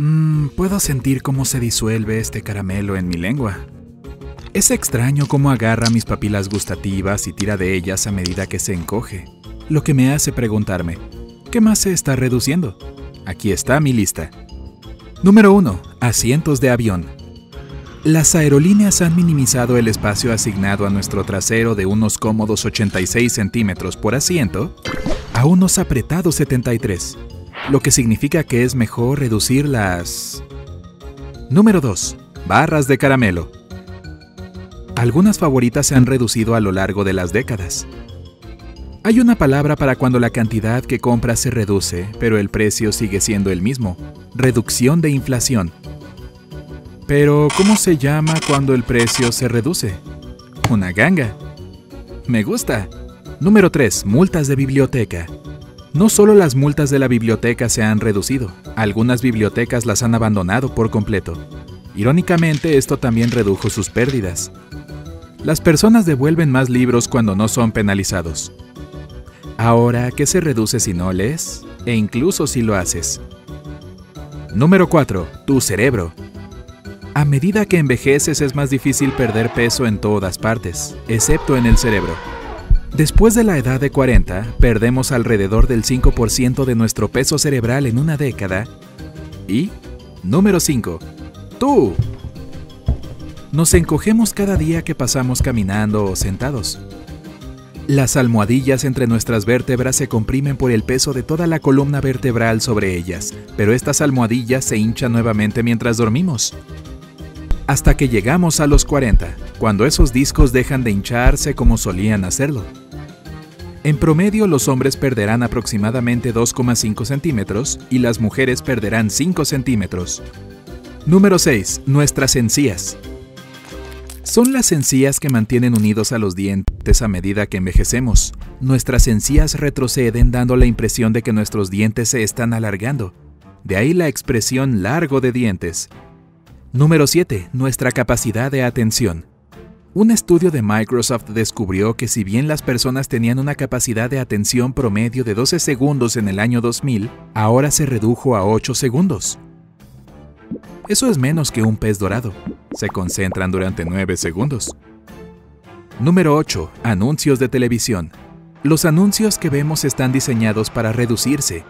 Mmm, puedo sentir cómo se disuelve este caramelo en mi lengua. Es extraño cómo agarra mis papilas gustativas y tira de ellas a medida que se encoge, lo que me hace preguntarme, ¿qué más se está reduciendo? Aquí está mi lista. Número 1. Asientos de avión. Las aerolíneas han minimizado el espacio asignado a nuestro trasero de unos cómodos 86 centímetros por asiento a unos apretados 73, lo que significa que es mejor reducir las... Número 2. Barras de caramelo. Algunas favoritas se han reducido a lo largo de las décadas. Hay una palabra para cuando la cantidad que compras se reduce, pero el precio sigue siendo el mismo. Reducción de inflación. Pero, ¿cómo se llama cuando el precio se reduce? Una ganga. Me gusta. Número 3. Multas de biblioteca. No solo las multas de la biblioteca se han reducido, algunas bibliotecas las han abandonado por completo. Irónicamente, esto también redujo sus pérdidas. Las personas devuelven más libros cuando no son penalizados. Ahora, ¿qué se reduce si no lees? E incluso si lo haces. Número 4. Tu cerebro. A medida que envejeces es más difícil perder peso en todas partes, excepto en el cerebro. Después de la edad de 40, perdemos alrededor del 5% de nuestro peso cerebral en una década. Y, número 5, tú. Nos encogemos cada día que pasamos caminando o sentados. Las almohadillas entre nuestras vértebras se comprimen por el peso de toda la columna vertebral sobre ellas, pero estas almohadillas se hinchan nuevamente mientras dormimos. Hasta que llegamos a los 40, cuando esos discos dejan de hincharse como solían hacerlo. En promedio los hombres perderán aproximadamente 2,5 centímetros y las mujeres perderán 5 centímetros. Número 6. Nuestras encías. Son las encías que mantienen unidos a los dientes a medida que envejecemos. Nuestras encías retroceden dando la impresión de que nuestros dientes se están alargando. De ahí la expresión largo de dientes. Número 7. Nuestra capacidad de atención. Un estudio de Microsoft descubrió que si bien las personas tenían una capacidad de atención promedio de 12 segundos en el año 2000, ahora se redujo a 8 segundos. Eso es menos que un pez dorado. Se concentran durante 9 segundos. Número 8. Anuncios de televisión. Los anuncios que vemos están diseñados para reducirse.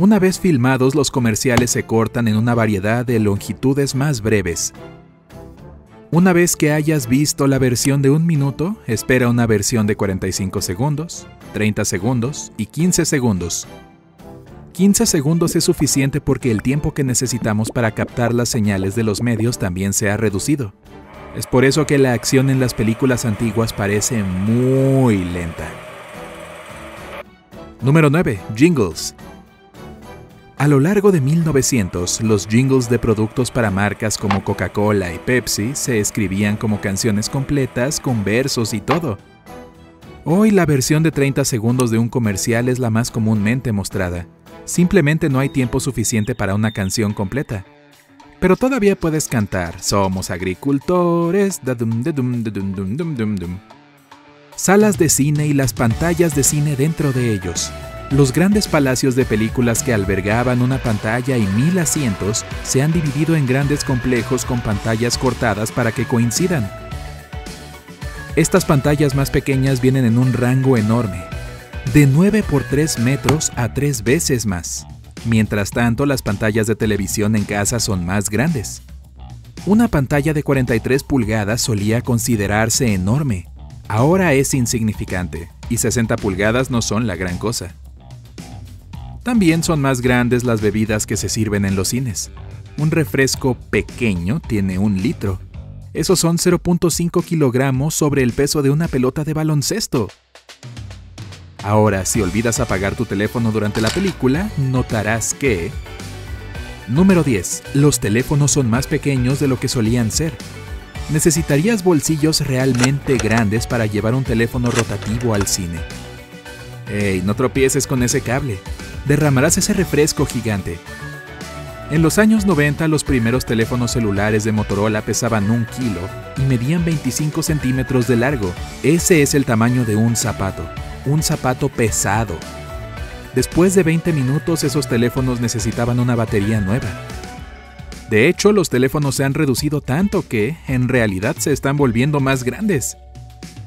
Una vez filmados, los comerciales se cortan en una variedad de longitudes más breves. Una vez que hayas visto la versión de un minuto, espera una versión de 45 segundos, 30 segundos y 15 segundos. 15 segundos es suficiente porque el tiempo que necesitamos para captar las señales de los medios también se ha reducido. Es por eso que la acción en las películas antiguas parece muy lenta. Número 9. Jingles. A lo largo de 1900, los jingles de productos para marcas como Coca-Cola y Pepsi se escribían como canciones completas con versos y todo. Hoy la versión de 30 segundos de un comercial es la más comúnmente mostrada. Simplemente no hay tiempo suficiente para una canción completa. Pero todavía puedes cantar Somos agricultores. Salas de cine y las pantallas de cine dentro de ellos. Los grandes palacios de películas que albergaban una pantalla y mil asientos se han dividido en grandes complejos con pantallas cortadas para que coincidan. Estas pantallas más pequeñas vienen en un rango enorme, de 9 por 3 metros a 3 veces más. Mientras tanto, las pantallas de televisión en casa son más grandes. Una pantalla de 43 pulgadas solía considerarse enorme. Ahora es insignificante, y 60 pulgadas no son la gran cosa. También son más grandes las bebidas que se sirven en los cines. Un refresco pequeño tiene un litro. Esos son 0.5 kilogramos sobre el peso de una pelota de baloncesto. Ahora, si olvidas apagar tu teléfono durante la película, notarás que... Número 10. Los teléfonos son más pequeños de lo que solían ser. Necesitarías bolsillos realmente grandes para llevar un teléfono rotativo al cine. ¡Ey, no tropieces con ese cable! Derramarás ese refresco gigante. En los años 90 los primeros teléfonos celulares de Motorola pesaban un kilo y medían 25 centímetros de largo. Ese es el tamaño de un zapato un zapato pesado. Después de 20 minutos esos teléfonos necesitaban una batería nueva. De hecho, los teléfonos se han reducido tanto que, en realidad, se están volviendo más grandes.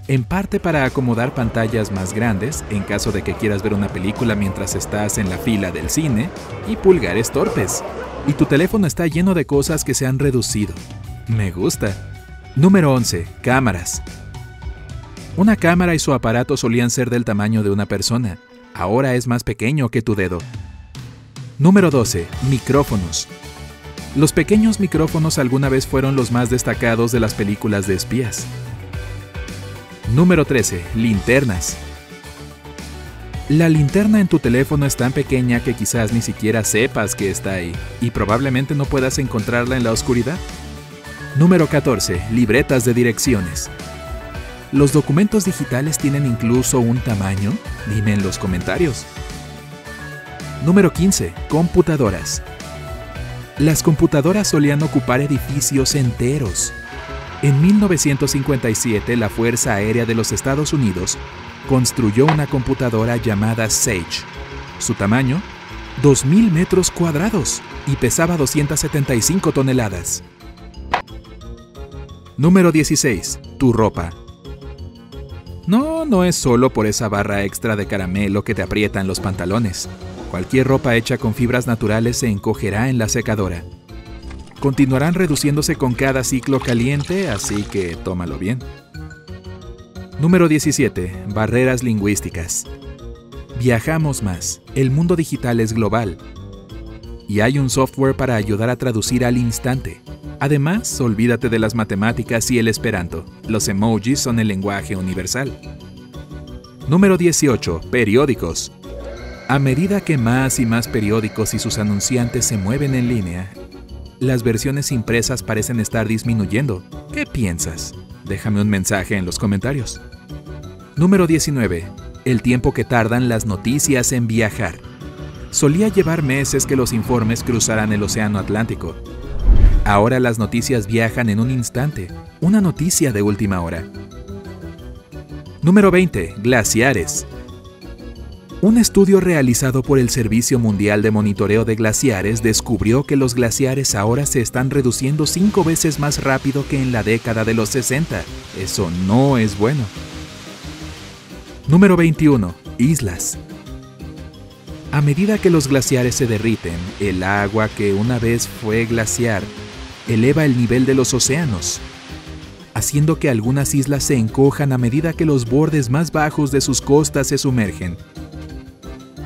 En parte para acomodar pantallas más grandes, en caso de que quieras ver una película mientras estás en la fila del cine, y pulgares torpes. Y tu teléfono está lleno de cosas que se han reducido. Me gusta. Número 11. Cámaras. Una cámara y su aparato solían ser del tamaño de una persona. Ahora es más pequeño que tu dedo. Número 12. Micrófonos. Los pequeños micrófonos alguna vez fueron los más destacados de las películas de espías. Número 13. Linternas. La linterna en tu teléfono es tan pequeña que quizás ni siquiera sepas que está ahí y probablemente no puedas encontrarla en la oscuridad. Número 14. Libretas de direcciones. ¿Los documentos digitales tienen incluso un tamaño? Dime en los comentarios. Número 15. Computadoras. Las computadoras solían ocupar edificios enteros. En 1957, la Fuerza Aérea de los Estados Unidos construyó una computadora llamada Sage. Su tamaño, 2.000 metros cuadrados y pesaba 275 toneladas. Número 16. Tu ropa. No, no es solo por esa barra extra de caramelo que te aprietan los pantalones. Cualquier ropa hecha con fibras naturales se encogerá en la secadora. Continuarán reduciéndose con cada ciclo caliente, así que tómalo bien. Número 17. Barreras lingüísticas. Viajamos más. El mundo digital es global. Y hay un software para ayudar a traducir al instante. Además, olvídate de las matemáticas y el esperanto. Los emojis son el lenguaje universal. Número 18. Periódicos. A medida que más y más periódicos y sus anunciantes se mueven en línea, las versiones impresas parecen estar disminuyendo. ¿Qué piensas? Déjame un mensaje en los comentarios. Número 19. El tiempo que tardan las noticias en viajar. Solía llevar meses que los informes cruzaran el Océano Atlántico. Ahora las noticias viajan en un instante. Una noticia de última hora. Número 20. Glaciares. Un estudio realizado por el Servicio Mundial de Monitoreo de Glaciares descubrió que los glaciares ahora se están reduciendo cinco veces más rápido que en la década de los 60. Eso no es bueno. Número 21. Islas. A medida que los glaciares se derriten, el agua que una vez fue glaciar eleva el nivel de los océanos, haciendo que algunas islas se encojan a medida que los bordes más bajos de sus costas se sumergen.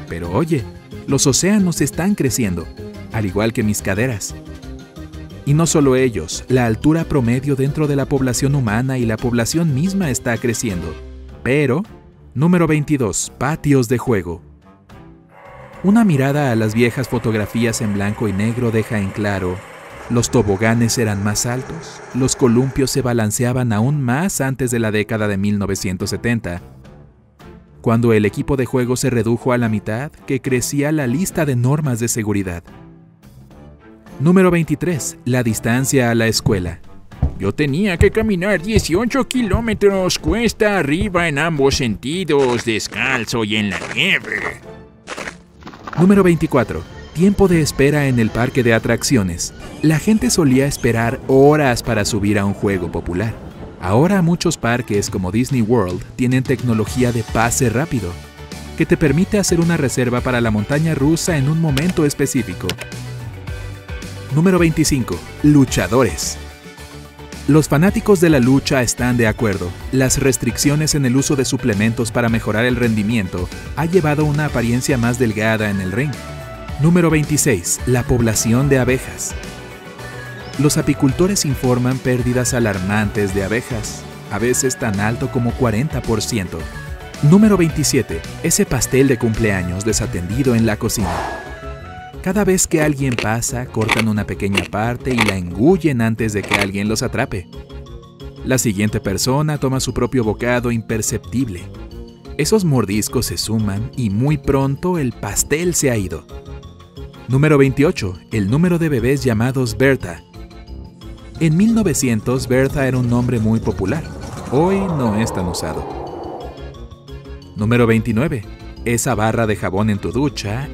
Pero oye, los océanos están creciendo, al igual que mis caderas. Y no solo ellos, la altura promedio dentro de la población humana y la población misma está creciendo. Pero, número 22, patios de juego. Una mirada a las viejas fotografías en blanco y negro deja en claro, los toboganes eran más altos, los columpios se balanceaban aún más antes de la década de 1970 cuando el equipo de juego se redujo a la mitad, que crecía la lista de normas de seguridad. Número 23. La distancia a la escuela. Yo tenía que caminar 18 kilómetros cuesta arriba en ambos sentidos, descalzo y en la nieve. Número 24. Tiempo de espera en el parque de atracciones. La gente solía esperar horas para subir a un juego popular. Ahora muchos parques como Disney World tienen tecnología de pase rápido, que te permite hacer una reserva para la montaña rusa en un momento específico. Número 25. Luchadores. Los fanáticos de la lucha están de acuerdo. Las restricciones en el uso de suplementos para mejorar el rendimiento ha llevado una apariencia más delgada en el ring. Número 26. La población de abejas los apicultores informan pérdidas alarmantes de abejas, a veces tan alto como 40%. Número 27. Ese pastel de cumpleaños desatendido en la cocina. Cada vez que alguien pasa, cortan una pequeña parte y la engullen antes de que alguien los atrape. La siguiente persona toma su propio bocado imperceptible. Esos mordiscos se suman y muy pronto el pastel se ha ido. Número 28. El número de bebés llamados Berta en 1900 Bertha era un nombre muy popular. Hoy no es tan usado. Número 29. Esa barra de jabón en tu ducha